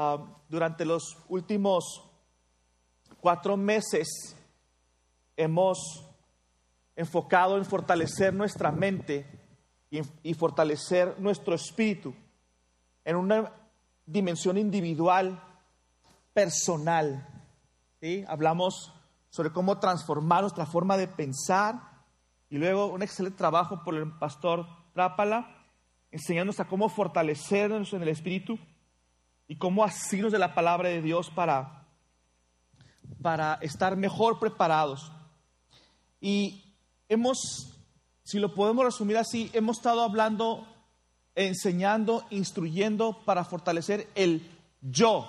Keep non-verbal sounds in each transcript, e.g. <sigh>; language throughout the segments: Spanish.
ah, durante los últimos cuatro meses hemos enfocado en fortalecer nuestra mente y, fortalecer nuestro espíritu en una dimensión individual, personal. ¿sí? Hablamos sobre cómo transformar nuestra forma de pensar y luego un excelente trabajo por el pastor Trápala, enseñándonos a cómo fortalecernos en el espíritu y cómo asirnos de la palabra de Dios para, para estar mejor preparados. Y hemos, si lo podemos resumir así, hemos estado hablando, enseñando, instruyendo para fortalecer el yo.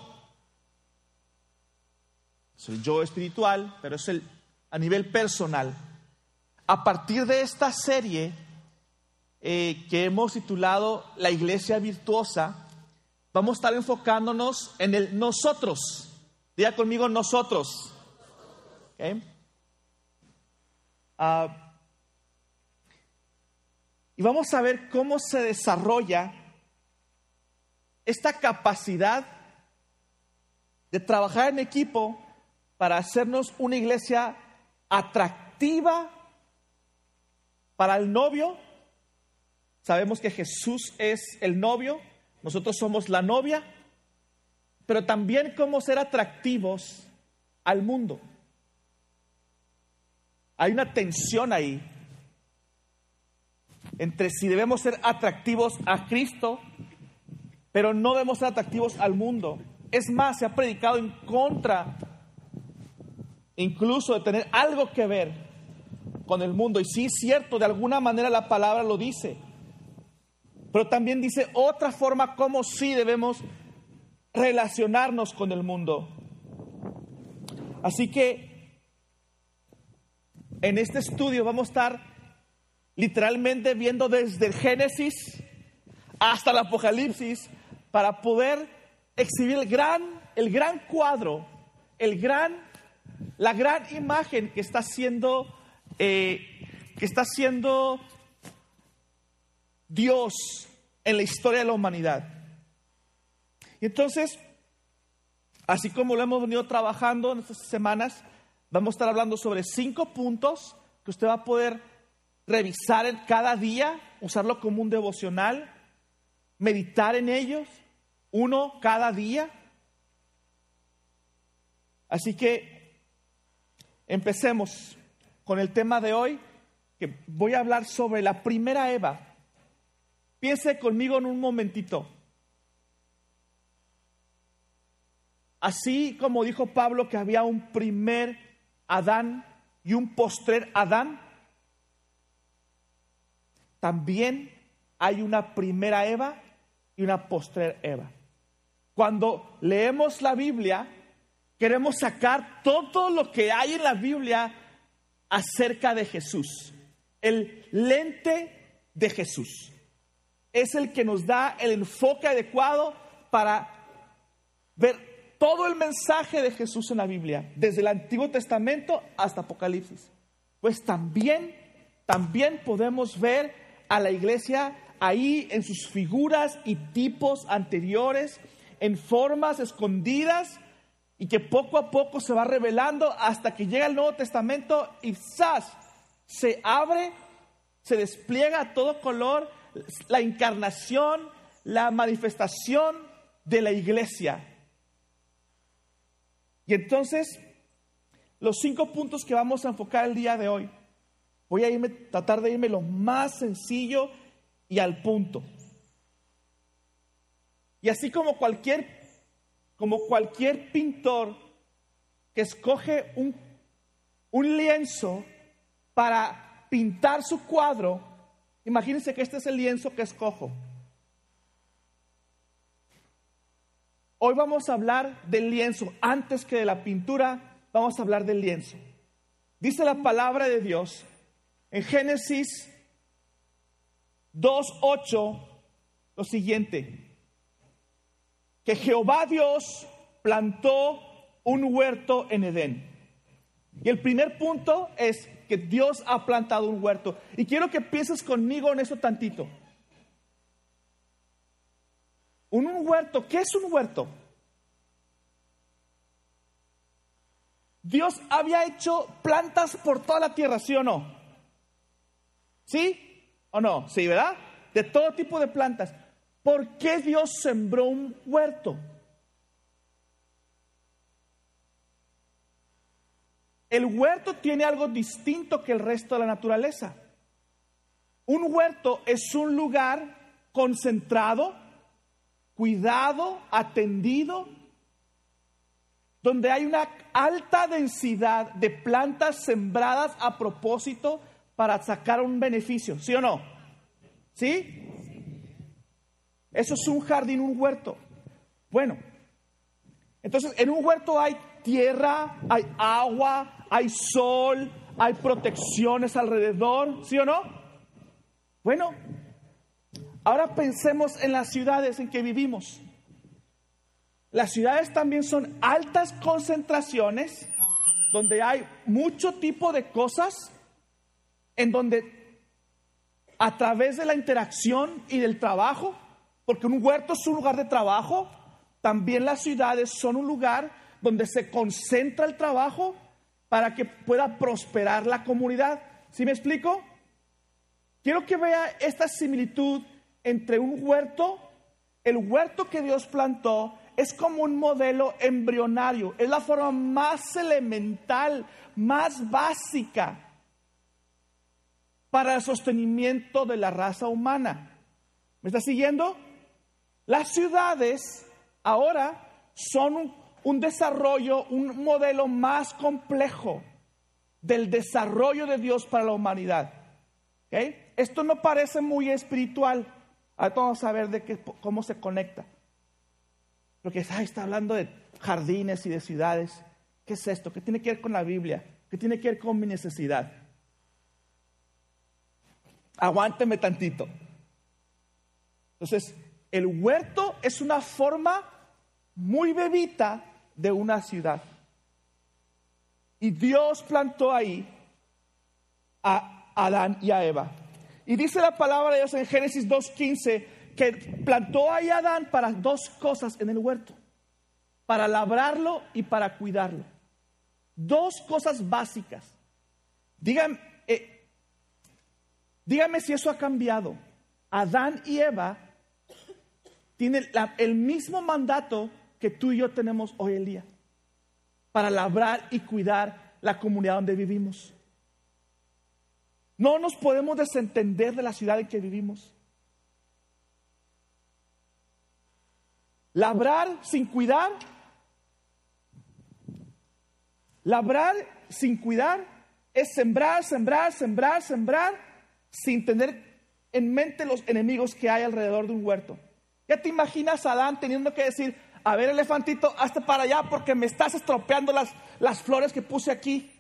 Es el yo espiritual, pero es el a nivel personal. A partir de esta serie eh, que hemos titulado La Iglesia Virtuosa, vamos a estar enfocándonos en el nosotros. Diga conmigo nosotros. Ah, y vamos a ver cómo se desarrolla esta capacidad de trabajar en equipo para hacernos una iglesia atractiva para el novio. Sabemos que Jesús es el novio, nosotros somos la novia, pero también cómo ser atractivos al mundo. Hay una tensión ahí entre si debemos ser atractivos a Cristo, pero no debemos ser atractivos al mundo. Es más, se ha predicado en contra incluso de tener algo que ver con el mundo. Y sí es cierto, de alguna manera la palabra lo dice. Pero también dice otra forma como sí debemos relacionarnos con el mundo. Así que en este estudio vamos a estar literalmente viendo desde el Génesis hasta el Apocalipsis para poder exhibir el gran, el gran cuadro, el gran, la gran imagen que está siendo, eh, que está siendo Dios en la historia de la humanidad. Y entonces, así como lo hemos venido trabajando en estas semanas, vamos a estar hablando sobre cinco puntos que usted va a poder revisar cada día, usarlo como un devocional, meditar en ellos, uno cada día. Así que empecemos con el tema de hoy, que voy a hablar sobre la primera Eva. Piense conmigo en un momentito. Así como dijo Pablo que había un primer Adán y un postrer Adán, también hay una primera Eva y una postrer Eva. Cuando leemos la Biblia, queremos sacar todo lo que hay en la Biblia acerca de Jesús. El lente de Jesús. Es el que nos da el enfoque adecuado para ver todo el mensaje de Jesús en la Biblia, desde el Antiguo Testamento hasta Apocalipsis. Pues también, también podemos ver a la iglesia ahí en sus figuras y tipos anteriores, en formas escondidas y que poco a poco se va revelando hasta que llega el Nuevo Testamento y ¡zas! se abre, se despliega a todo color la encarnación, la manifestación de la iglesia. Y entonces, los cinco puntos que vamos a enfocar el día de hoy Voy a irme, tratar de irme lo más sencillo y al punto. Y así como cualquier, como cualquier pintor que escoge un, un lienzo para pintar su cuadro, imagínense que este es el lienzo que escojo. Hoy vamos a hablar del lienzo. Antes que de la pintura, vamos a hablar del lienzo. Dice la palabra de Dios en Génesis 2.8 lo siguiente, que Jehová Dios plantó un huerto en Edén. Y el primer punto es que Dios ha plantado un huerto. Y quiero que pienses conmigo en eso tantito. Un, huerto, ¿qué es un huerto? Dios había hecho plantas por toda la tierra, ¿sí o no? ¿Sí o no? Sí, ¿verdad? De todo tipo de plantas. ¿Por qué Dios sembró un huerto? El huerto tiene algo distinto que el resto de la naturaleza. Un huerto es un lugar concentrado, cuidado, atendido, donde hay una alta densidad de plantas sembradas a propósito para sacar un beneficio, ¿sí o no? ¿Sí? Eso es un jardín, un huerto. Bueno, entonces en un huerto hay tierra, hay agua, hay sol, hay protecciones alrededor, ¿sí o no? Bueno, ahora pensemos en las ciudades en que vivimos. Las ciudades también son altas concentraciones donde hay mucho tipo de cosas en donde a través de la interacción y del trabajo, porque un huerto es un lugar de trabajo, también las ciudades son un lugar donde se concentra el trabajo para que pueda prosperar la comunidad. ¿Sí me explico? Quiero que vea esta similitud entre un huerto, el huerto que Dios plantó es como un modelo embrionario, es la forma más elemental, más básica para el sostenimiento de la raza humana. ¿Me está siguiendo? Las ciudades ahora son un un desarrollo, un modelo más complejo del desarrollo de Dios para la humanidad. Esto no parece muy espiritual. Ahora vamos a ver de qué, cómo se conecta. Porque está hablando de jardines y de ciudades. ¿Qué es esto? ¿Qué tiene que ver con la Biblia? ¿Qué tiene que ver con mi necesidad? Aguánteme tantito. Entonces, el huerto es una forma muy bebita de una ciudad. Y Dios plantó ahí a Adán y a Eva. Y dice la palabra de Dios en Génesis 2.15 que plantó ahí a Adán para dos cosas en el huerto. Para labrarlo y para cuidarlo. Dos cosas básicas. Díganme, eh, dígame si eso ha cambiado. Adán y Eva tienen el mismo mandato que tú y yo tenemos hoy en día para labrar y cuidar la comunidad donde vivimos. No nos podemos desentender de la ciudad en que vivimos. Labrar sin cuidar. Labrar sin cuidar es sembrar, sembrar, sembrar, sembrar sin tener en mente los enemigos que hay alrededor de un huerto. ¿Ya te imaginas a Adán teniendo que decir, a ver, elefantito, hazte para allá porque me estás estropeando las, las flores que puse aquí.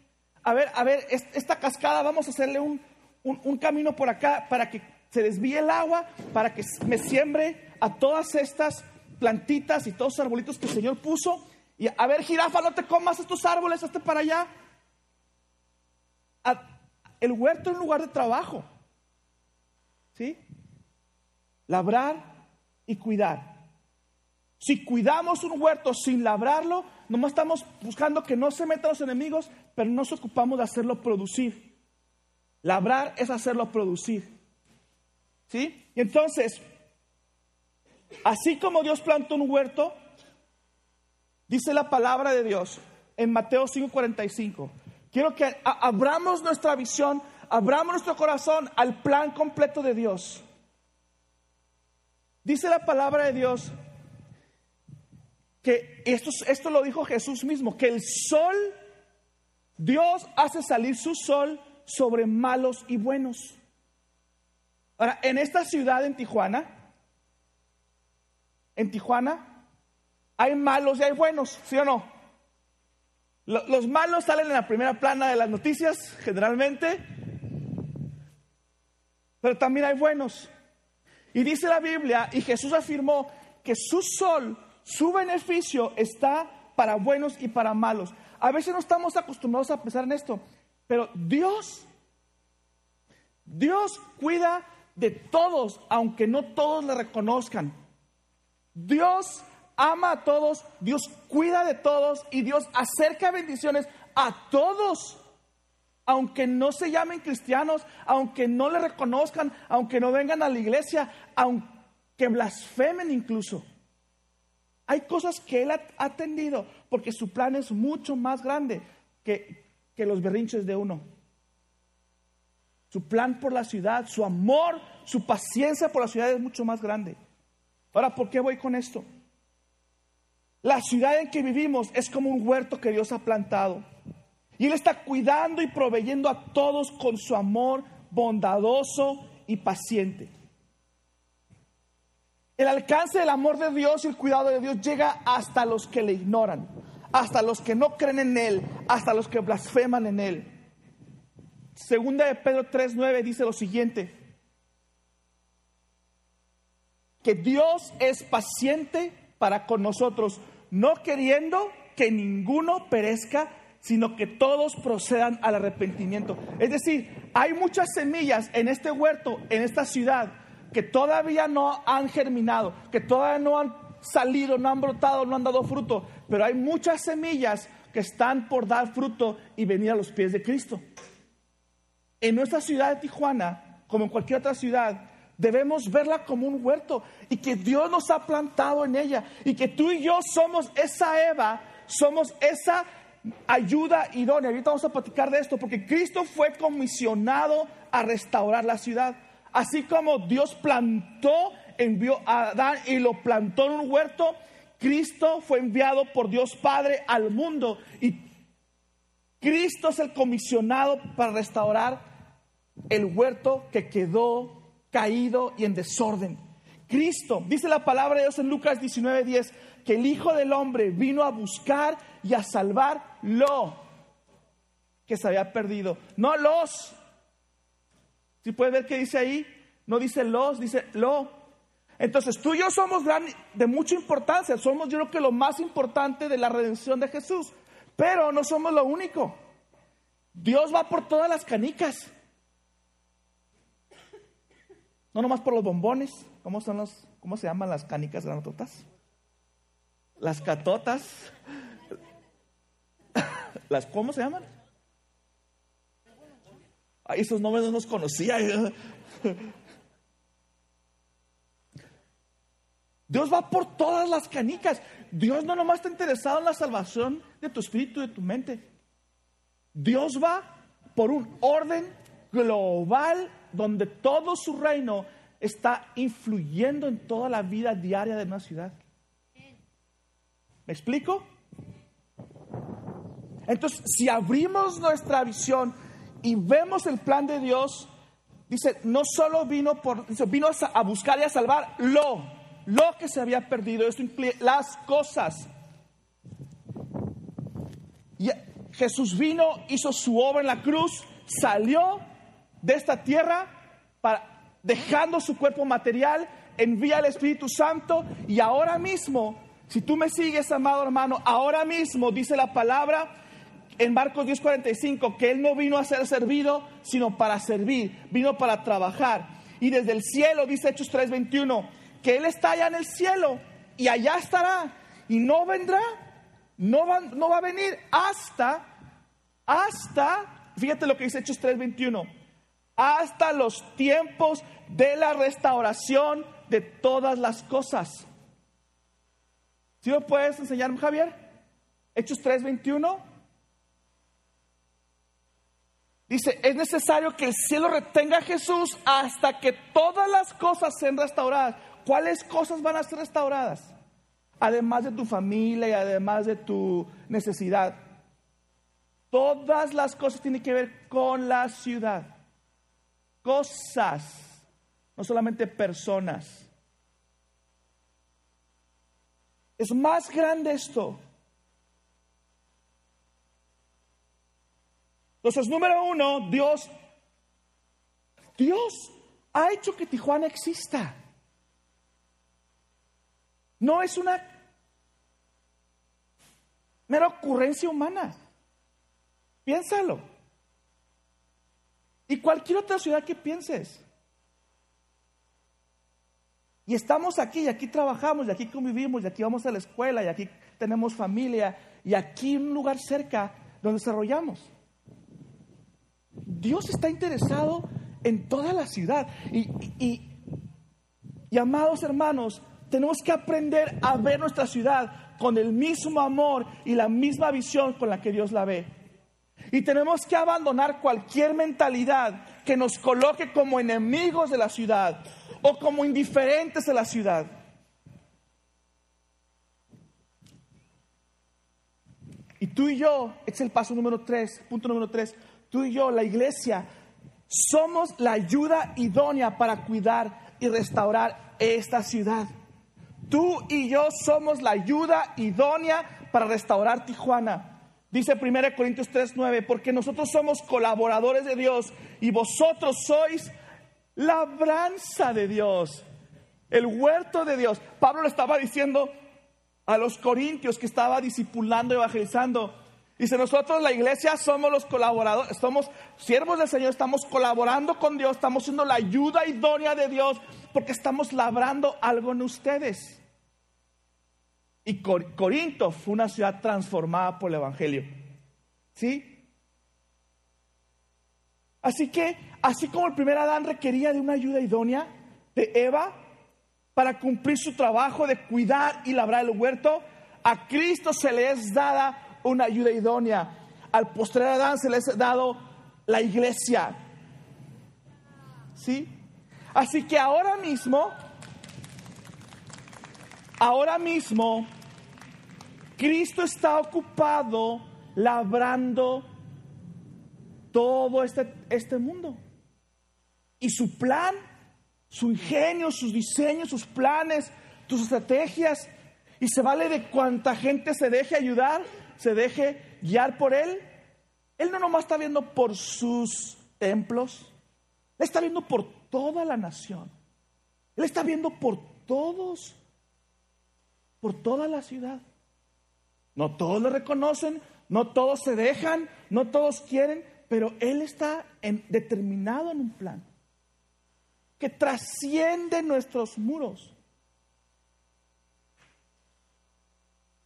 A ver, a ver, esta cascada vamos a hacerle un, un, camino por acá para que se desvíe el agua, para que me siembre a todas estas plantitas y todos los arbolitos que el Señor puso. Y a ver, jirafa, no te comas estos árboles, hazte para allá. el huerto es un lugar de trabajo. ¿Sí? Labrar y cuidar. Si cuidamos un huerto sin labrarlo, nomás estamos buscando que no se metan los enemigos, pero no nos ocupamos de hacerlo producir. Labrar es hacerlo producir. ¿Sí? Y entonces, así como Dios plantó un huerto, dice la palabra de Dios en Mateo 5:45. Quiero que abramos nuestra visión, abramos nuestro corazón al plan completo de Dios. Dice la palabra de Dios que esto, esto lo dijo Jesús mismo, que el sol, Dios hace salir su sol sobre malos y buenos. Ahora, en esta ciudad, en Tijuana, en Tijuana, hay malos y hay buenos, ¿sí o no? Los malos salen en la primera plana de las noticias, generalmente, pero también hay buenos. Y dice la Biblia, y Jesús afirmó que su sol su beneficio está para buenos y para malos. A veces no estamos acostumbrados a pensar en esto, pero Dios, Dios cuida de todos, aunque no todos le reconozcan. Dios ama a todos, Dios cuida de todos y Dios acerca bendiciones a todos. Aunque no se llamen cristianos, aunque no le reconozcan, aunque no vengan a la iglesia, aunque blasfemen incluso. Hay cosas que Él ha atendido porque su plan es mucho más grande que, que los berrinches de uno. Su plan por la ciudad, su amor, su paciencia por la ciudad es mucho más grande. Ahora, ¿por qué voy con esto? La ciudad en que vivimos es como un huerto que Dios ha plantado. Y Él está cuidando y proveyendo a todos con su amor bondadoso y paciente. El alcance del amor de Dios y el cuidado de Dios llega hasta los que le ignoran, hasta los que no creen en Él, hasta los que blasfeman en Él. Segunda de Pedro 3:9 dice lo siguiente: que Dios es paciente para con nosotros, no queriendo que ninguno perezca, sino que todos procedan al arrepentimiento. Es decir, hay muchas semillas en este huerto, en esta ciudad, que todavía no han germinado, que todavía no han salido, no han brotado, no han dado fruto, pero hay muchas semillas que están por dar fruto y venir a los pies de Cristo. En nuestra ciudad de Tijuana, como en cualquier otra ciudad, debemos verla como un huerto y que Dios nos ha plantado en ella y que tú y yo somos esa Eva, somos esa ayuda idónea. Ahorita vamos a platicar de esto porque Cristo fue comisionado a restaurar la ciudad. Así como Dios plantó, envió a Adán y lo plantó en un huerto, Cristo fue enviado por Dios Padre al mundo y Cristo es el comisionado para restaurar el huerto que quedó caído y en desorden. Cristo, dice la palabra de Dios en Lucas 19:10, que el Hijo del Hombre vino a buscar y a salvar lo que se había perdido, no los si puedes ver qué dice ahí, no dice los, dice lo. Entonces tú y yo somos de mucha importancia, somos yo creo que lo más importante de la redención de Jesús, pero no somos lo único. Dios va por todas las canicas. No nomás por los bombones, ¿cómo son los, cómo se llaman las canicas granototas? Las catotas. <laughs> Las, ¿cómo se llaman? Esos nombres no los conocía. Dios va por todas las canicas. Dios no nomás está interesado en la salvación de tu espíritu y de tu mente. Dios va por un orden global donde todo su reino está influyendo en toda la vida diaria de una ciudad. ¿Me explico? Entonces, si abrimos nuestra visión y vemos el plan de Dios, dice, no solo vino por, vino a buscar y a salvar lo, lo que se había perdido, esto incluye las cosas. Y Jesús vino, hizo su obra en la cruz, salió de esta tierra para, dejando su cuerpo material, envía al Espíritu Santo. Y ahora mismo, si tú me sigues, amado hermano, ahora mismo dice la palabra en Marcos 10:45 que Él no vino a ser servido, sino para servir, vino para trabajar. Y desde el cielo, dice Hechos 3:21, que Él está allá en el cielo y allá estará y no vendrá, no va, no va a venir hasta, hasta, fíjate lo que dice Hechos 3:21, hasta los tiempos de la restauración de todas las cosas. ¿Sí me puedes enseñar, Javier? Hechos 3:21. Dice, es necesario que el cielo retenga a Jesús hasta que todas las cosas sean restauradas. ¿Cuáles cosas van a ser restauradas? Además de tu familia y además de tu necesidad. Todas las cosas tienen que ver con la ciudad. Cosas, no solamente personas. Es más grande esto. Entonces, número uno, Dios, Dios ha hecho que Tijuana exista. No es una mera ocurrencia humana. Piénsalo. Y cualquier otra ciudad que pienses. Y estamos aquí, y aquí trabajamos, y aquí convivimos, y aquí vamos a la escuela, y aquí tenemos familia, y aquí un lugar cerca donde desarrollamos. Dios está interesado en toda la ciudad. Y, y, amados hermanos, tenemos que aprender a ver nuestra ciudad con el mismo amor y la misma visión con la que Dios la ve. Y tenemos que abandonar cualquier mentalidad que nos coloque como enemigos de la ciudad o como indiferentes de la ciudad. Y tú y yo, es el paso número tres, punto número tres, tú y yo, la iglesia, somos la ayuda idónea para cuidar y restaurar esta ciudad. Tú y yo somos la ayuda idónea para restaurar Tijuana. Dice 1 Corintios 3:9, porque nosotros somos colaboradores de Dios y vosotros sois labranza de Dios, el huerto de Dios. Pablo le estaba diciendo a los corintios que estaba discipulando y evangelizando. Dice, nosotros la iglesia somos los colaboradores, somos siervos del Señor, estamos colaborando con Dios, estamos siendo la ayuda idónea de Dios porque estamos labrando algo en ustedes. Y Corinto fue una ciudad transformada por el Evangelio. ¿Sí? Así que, así como el primer Adán requería de una ayuda idónea de Eva para cumplir su trabajo de cuidar y labrar el huerto, a Cristo se le es dada una ayuda idónea. Al posterior Adán se le ha dado la iglesia. ¿Sí? Así que ahora mismo Ahora mismo, Cristo está ocupado labrando todo este, este mundo. Y su plan, su ingenio, sus diseños, sus planes, sus estrategias, y se vale de cuánta gente se deje ayudar, se deje guiar por Él. Él no nomás está viendo por sus templos, Él está viendo por toda la nación. Él está viendo por todos por toda la ciudad. No todos lo reconocen, no todos se dejan, no todos quieren, pero Él está determinado en un plan que trasciende nuestros muros.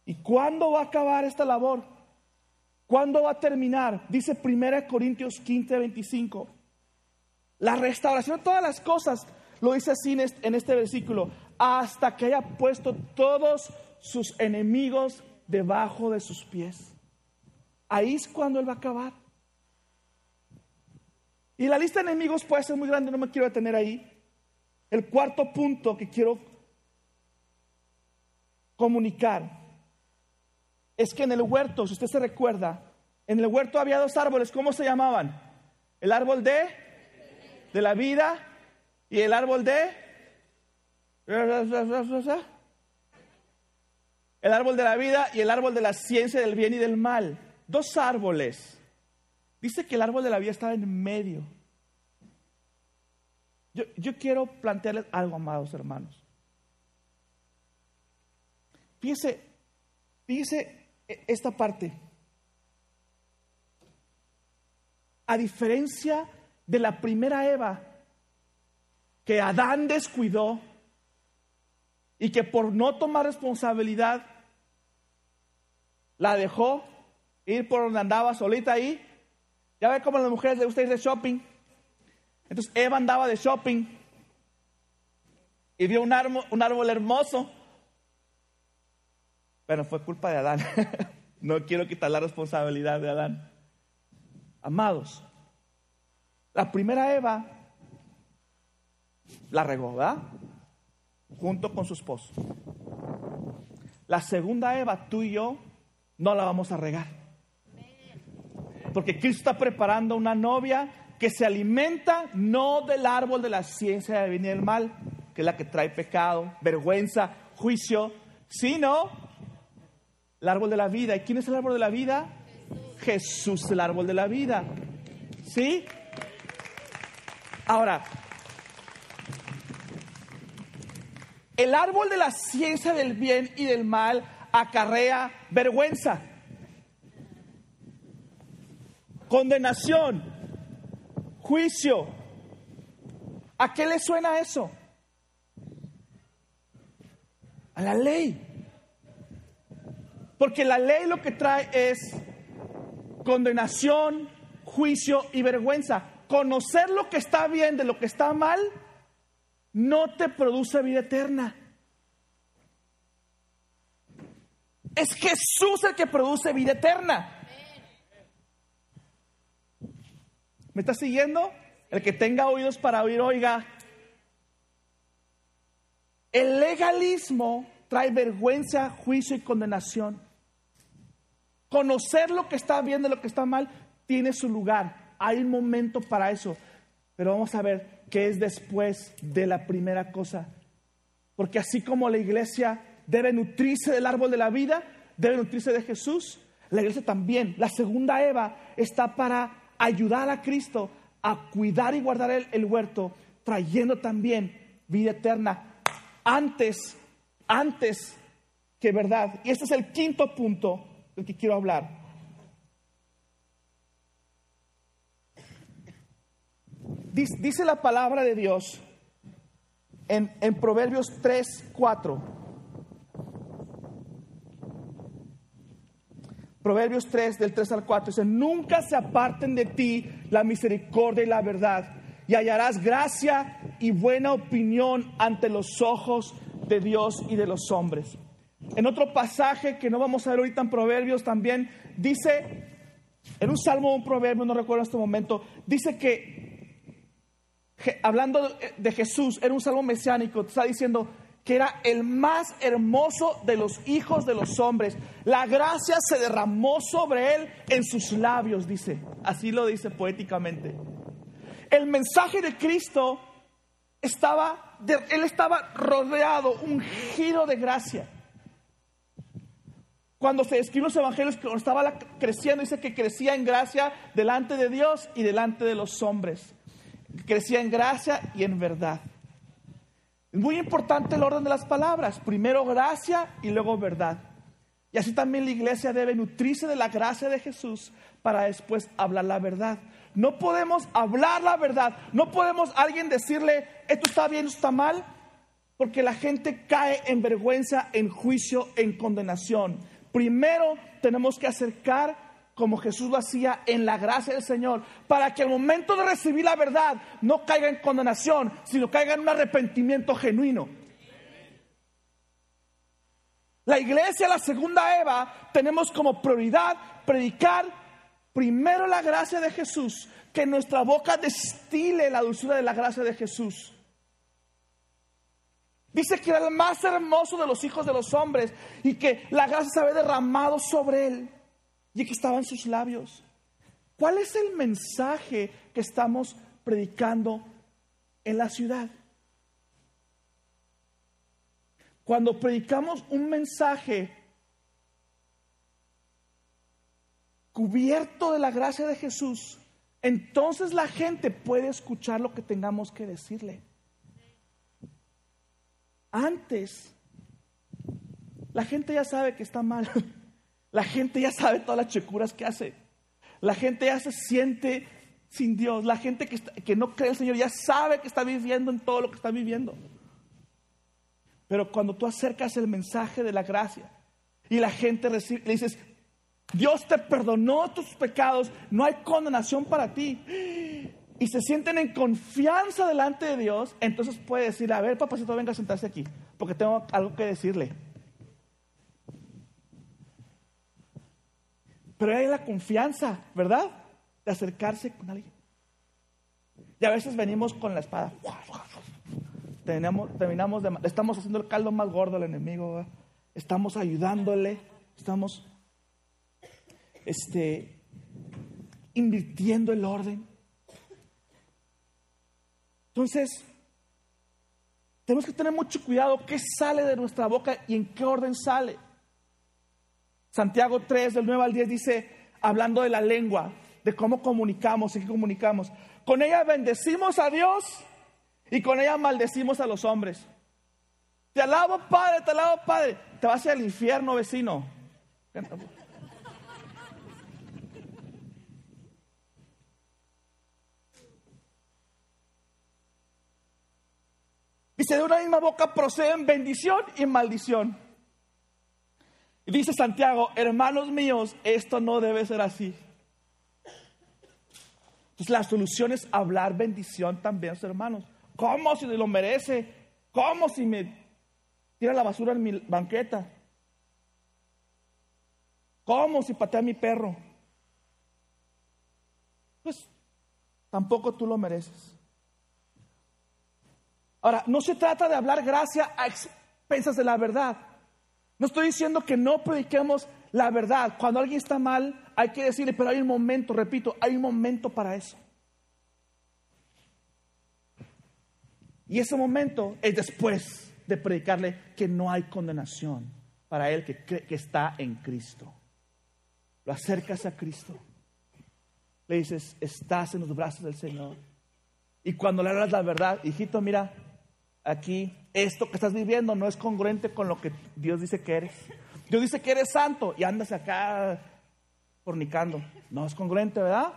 ¿Y cuándo va a acabar esta labor? ¿Cuándo va a terminar? Dice 1 Corintios 15, 25. La restauración de todas las cosas, lo dice así en este versículo, hasta que haya puesto todos sus enemigos debajo de sus pies. Ahí es cuando Él va a acabar. Y la lista de enemigos puede ser muy grande, no me quiero detener ahí. El cuarto punto que quiero comunicar es que en el huerto, si usted se recuerda, en el huerto había dos árboles, ¿cómo se llamaban? El árbol de, de la vida y el árbol de el árbol de la vida y el árbol de la ciencia del bien y del mal. Dos árboles. Dice que el árbol de la vida estaba en medio. Yo, yo quiero plantearles algo, amados hermanos. Fíjese, fíjese esta parte. A diferencia de la primera Eva, que Adán descuidó, y que por no tomar responsabilidad la dejó ir por donde andaba solita ahí. Ya ve cómo las mujeres les gusta ir de shopping. Entonces Eva andaba de shopping y vio un árbol, un árbol hermoso. Pero fue culpa de Adán. <laughs> no quiero quitar la responsabilidad de Adán. Amados, la primera Eva la regó, ¿verdad? junto con su esposo. La segunda Eva, tú y yo, no la vamos a regar. Porque Cristo está preparando una novia que se alimenta no del árbol de la ciencia de bien y del mal, que es la que trae pecado, vergüenza, juicio, sino el árbol de la vida. ¿Y quién es el árbol de la vida? Jesús, el árbol de la vida. ¿Sí? Ahora, El árbol de la ciencia del bien y del mal acarrea vergüenza, condenación, juicio. ¿A qué le suena eso? A la ley. Porque la ley lo que trae es condenación, juicio y vergüenza. Conocer lo que está bien de lo que está mal no te produce vida eterna. Es Jesús el que produce vida eterna. ¿Me está siguiendo? El que tenga oídos para oír, oiga. El legalismo trae vergüenza, juicio y condenación. Conocer lo que está bien de lo que está mal tiene su lugar. Hay un momento para eso. Pero vamos a ver qué es después de la primera cosa. Porque así como la iglesia debe nutrirse del árbol de la vida, debe nutrirse de Jesús, la iglesia también. La segunda Eva está para ayudar a Cristo a cuidar y guardar el, huerto, trayendo también vida eterna antes, antes que verdad. Y este es el quinto punto del que quiero hablar. Dice la palabra de Dios en, en Proverbios 3, 4. Proverbios 3, del 3 al 4, dice, nunca se aparten de ti la misericordia y la verdad, y hallarás gracia y buena opinión ante los ojos de Dios y de los hombres. En otro pasaje que no vamos a ver ahorita en Proverbios también, dice, en un salmo o un proverbio, no recuerdo en este momento, dice que, hablando de Jesús, era un salmo mesiánico, está diciendo que era el más hermoso de los hijos de los hombres. La gracia se derramó sobre él en sus labios, dice. Así lo dice poéticamente. El mensaje de Cristo estaba, él estaba rodeado, un giro de gracia. Cuando se escriben los evangelios, cuando estaba creciendo, dice que crecía en gracia delante de Dios y delante de los hombres. Crecía en gracia y en verdad. Es muy importante el orden de las palabras. Primero gracia y luego verdad. Y así también la iglesia debe nutrirse de la gracia de Jesús para después hablar la verdad. No podemos hablar la verdad. No podemos alguien decirle, esto está bien, esto está mal, porque la gente cae en vergüenza, en juicio, en condenación. Primero tenemos que acercar como Jesús lo hacía en la gracia del Señor, para que al momento de recibir la verdad no caiga en condenación, sino caiga en un arrepentimiento genuino. La iglesia, la segunda Eva, tenemos como prioridad predicar primero la gracia de Jesús, que nuestra boca destile la dulzura de la gracia de Jesús. Dice que era el más hermoso de los hijos de los hombres y que la gracia se había derramado sobre él y que estaba en sus labios. ¿Cuál es el mensaje que estamos predicando en la ciudad? Cuando predicamos un mensaje cubierto de la gracia de Jesús, entonces la gente puede escuchar lo que tengamos que decirle. Antes, la gente ya sabe que está mal. <laughs> La gente ya sabe todas las checuras que hace. La gente ya se siente sin Dios. La gente que, que no cree el Señor ya sabe que está viviendo en todo lo que está viviendo. Pero cuando tú acercas el mensaje de la gracia y la gente recibe, le dices, Dios te perdonó tus pecados, no hay condenación para ti. Y se sienten en confianza delante de Dios, entonces puede decir, a ver, papacito, venga a sentarse aquí, porque tengo algo que decirle. Pero hay la confianza, ¿verdad? De acercarse con alguien. Y a veces venimos con la espada. Tenemos, terminamos de, estamos haciendo el caldo más gordo al enemigo. Estamos ayudándole. Estamos este, invirtiendo el orden. Entonces, tenemos que tener mucho cuidado qué sale de nuestra boca y en qué orden sale. Santiago 3, del 9 al 10 dice, hablando de la lengua, de cómo comunicamos y qué comunicamos. Con ella bendecimos a Dios y con ella maldecimos a los hombres. Te alabo, Padre, te alabo, Padre. Te vas al infierno, vecino. Dice, de una misma boca proceden bendición y maldición. Y dice Santiago, hermanos míos, esto no debe ser así. Entonces la solución es hablar bendición también a sus hermanos. ¿Cómo si lo merece? ¿Cómo si me tira la basura en mi banqueta? ¿Cómo si patea a mi perro? Pues tampoco tú lo mereces. Ahora, no se trata de hablar gracia a expensas de la verdad. No estoy diciendo que no prediquemos la verdad. Cuando alguien está mal, hay que decirle, pero hay un momento, repito, hay un momento para eso. Y ese momento es después de predicarle que no hay condenación para él que, que está en Cristo. Lo acercas a Cristo. Le dices, estás en los brazos del Señor. Y cuando le hablas la verdad, hijito, mira, aquí, esto que estás viviendo no es congruente con lo que Dios dice que eres. Dios dice que eres santo y andas acá fornicando. No es congruente, ¿verdad?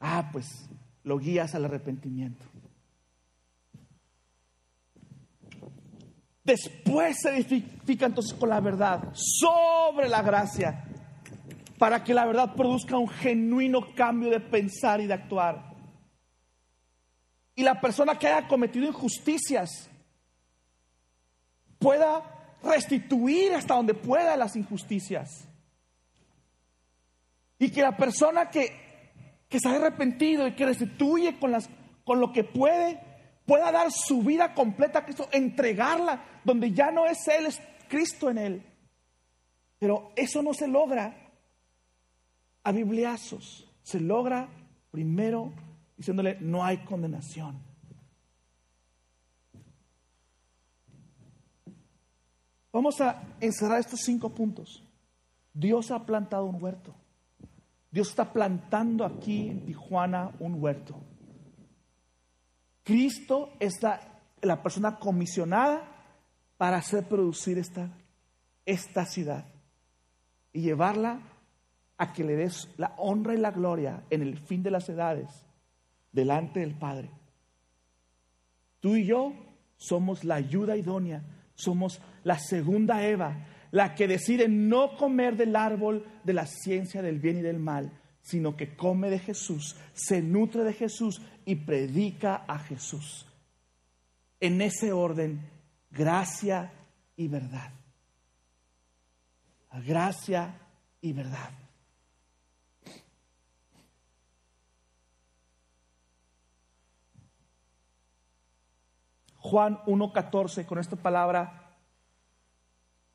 Ah, pues lo guías al arrepentimiento. Después se edifica entonces con la verdad sobre la gracia para que la verdad produzca un genuino cambio de pensar y de actuar. Y la persona que haya cometido injusticias pueda restituir hasta donde pueda las injusticias. Y que la persona que, que se ha arrepentido y que restituye con, las, con lo que puede, pueda dar su vida completa a Cristo, entregarla, donde ya no es Él, es Cristo en Él. Pero eso no se logra a bibliazos. Se logra primero diciéndole, no hay condenación. Vamos a encerrar estos cinco puntos. Dios ha plantado un huerto. Dios está plantando aquí en Tijuana un huerto. Cristo es la, persona comisionada para hacer producir esta, esta ciudad y llevarla a que le des la honra y la gloria en el fin de las edades delante del Padre. Tú y yo somos la ayuda idónea, somos la segunda Eva, la que decide no comer del árbol de la ciencia del bien y del mal, sino que come de Jesús, se nutre de Jesús y predica a Jesús. En ese orden, gracia y verdad. Gracia y verdad. Juan 1.14, con esta palabra,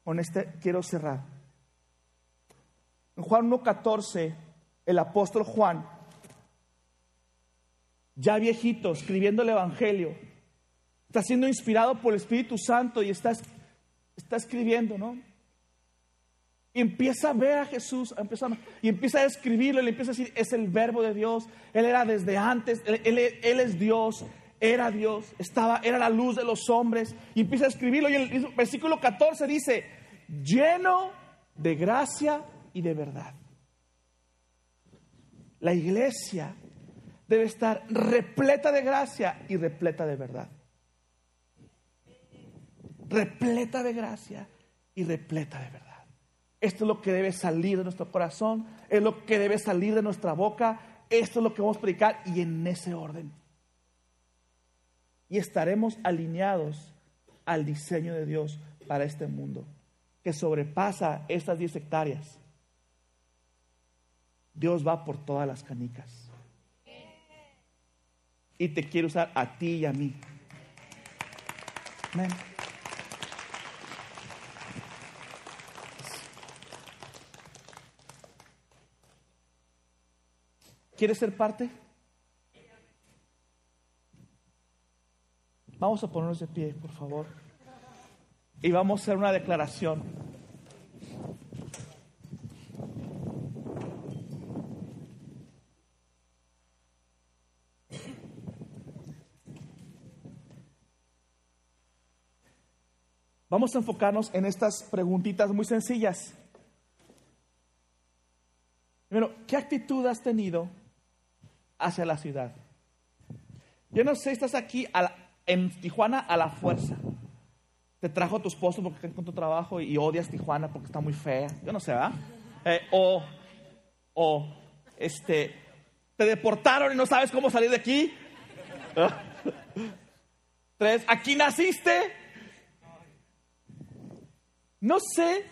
con este quiero cerrar. En Juan 1.14, el apóstol Juan, ya viejito, escribiendo el Evangelio, está siendo inspirado por el Espíritu Santo y está, está escribiendo, ¿no? Y empieza a ver a Jesús, empieza y empieza a escribirlo, y le empieza a decir, es el verbo de Dios, Él era desde antes, él, él es Dios, era Dios, estaba, era la luz de los hombres, y empieza a escribirlo, y en el versículo 14 dice, lleno de gracia y de verdad. La iglesia debe estar repleta de gracia y repleta de verdad. Repleta de gracia y repleta de verdad. Esto es lo que debe salir de nuestro corazón, es lo que debe salir de nuestra boca, esto es lo que vamos a predicar y en ese orden y estaremos alineados al diseño de Dios para este mundo, que sobrepasa estas 10 hectáreas. Dios va por todas las canicas. Y te quiere usar a ti y a mí. Amén. ¿Quieres ser parte? Vamos a ponernos de pie, por favor. Y vamos a hacer una declaración. Vamos a enfocarnos en estas preguntitas muy sencillas. Primero, ¿qué actitud has tenido hacia la ciudad? Yo no sé, estás aquí a la, en Tijuana a la fuerza. Te trajo a tu esposo porque con tu trabajo y odias Tijuana porque está muy fea. Yo no sé, ¿verdad? Eh, o, o, este, te deportaron y no sabes cómo salir de aquí. <laughs> Tres, aquí naciste. No sé,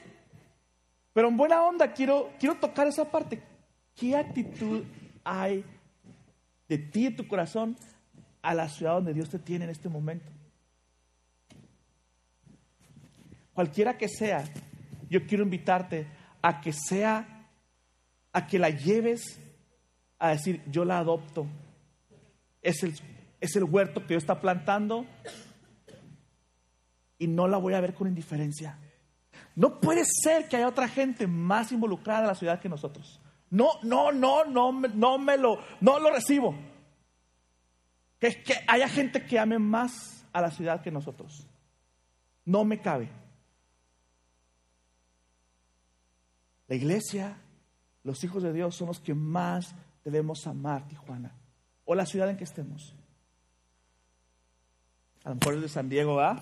pero en buena onda quiero, quiero tocar esa parte. ¿Qué actitud hay de ti en tu corazón a la ciudad donde Dios te tiene en este momento? Cualquiera que sea, yo quiero invitarte a que sea, a que la lleves a decir, yo la adopto. Es el, es el huerto que Dios está plantando y no la voy a ver con indiferencia. No puede ser que haya otra gente más involucrada en la ciudad que nosotros. No, no, no, no, no me lo, no lo recibo. Que, que haya gente que ame más a la ciudad que nosotros. No me cabe. La iglesia, los hijos de Dios son los que más debemos amar Tijuana o la ciudad en que estemos. A lo mejor es de San Diego, ¿va?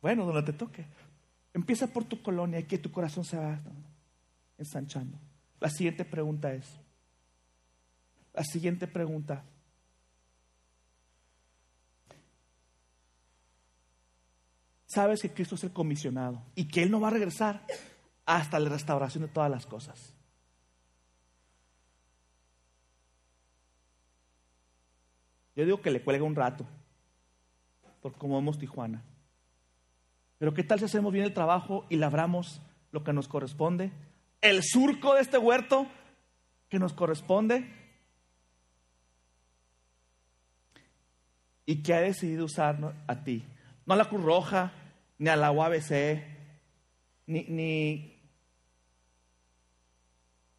Bueno, donde te toque. Empieza por tu colonia y que tu corazón se va ensanchando. La siguiente pregunta es, la siguiente pregunta, sabes que Cristo es el comisionado y que Él no va a regresar hasta la restauración de todas las cosas. Yo digo que le cuelga un rato, por como vemos Tijuana. Pero ¿qué tal si hacemos bien el trabajo y labramos lo que nos corresponde? El surco de este huerto que nos corresponde. Y que ha decidido usar a ti. No la Cruz Roja, ni a la UABC, ni, ni,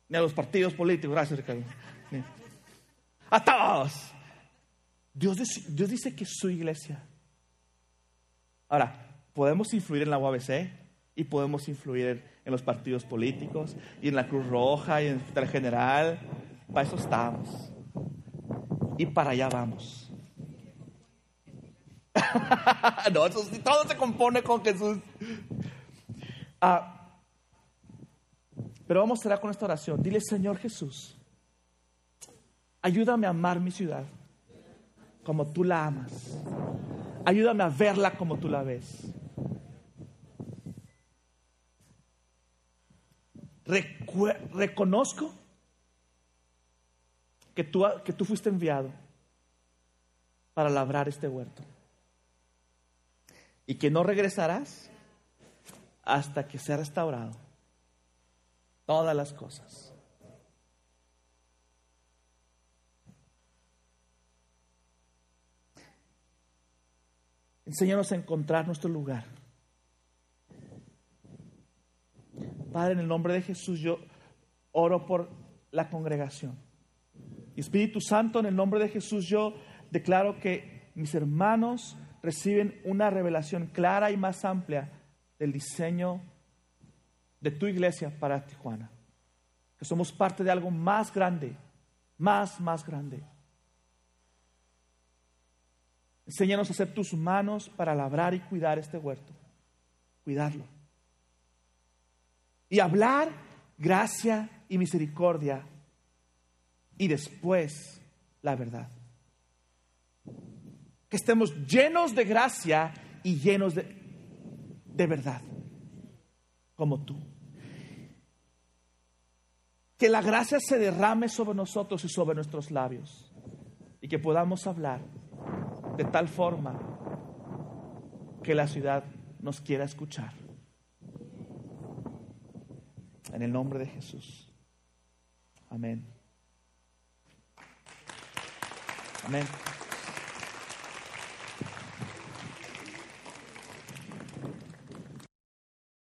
ni a los partidos políticos. Gracias, Ricardo. A todos. Dios, Dios dice que es su iglesia. Ahora, podemos influir en la UABC y podemos influir en los partidos políticos y en la Cruz Roja y en el General. Para eso estamos. Y para allá vamos. <laughs> no, todo se compone con Jesús. Ah, pero vamos a cerrar con esta oración. Dile, Señor Jesús, ayúdame a amar mi ciudad como tú la amas. Ayúdame a verla como tú la ves. reconozco que tú, que tú fuiste enviado para labrar este huerto y que no regresarás hasta que sea restaurado todas las cosas. Enséñanos a encontrar nuestro lugar. Padre, en el nombre de Jesús yo oro por la congregación. Espíritu Santo, en el nombre de Jesús yo declaro que mis hermanos reciben una revelación clara y más amplia del diseño de tu iglesia para Tijuana. Que somos parte de algo más grande, más, más grande. Enséñanos a hacer tus manos para labrar y cuidar este huerto. Cuidarlo y hablar gracia y misericordia y después la verdad. Que estemos llenos de gracia y llenos de, de verdad, como tú. Que la gracia se derrame sobre nosotros y sobre nuestros labios y que podamos hablar de tal forma que la ciudad nos quiera escuchar. En el nombre de Jesús. Amén. Amén.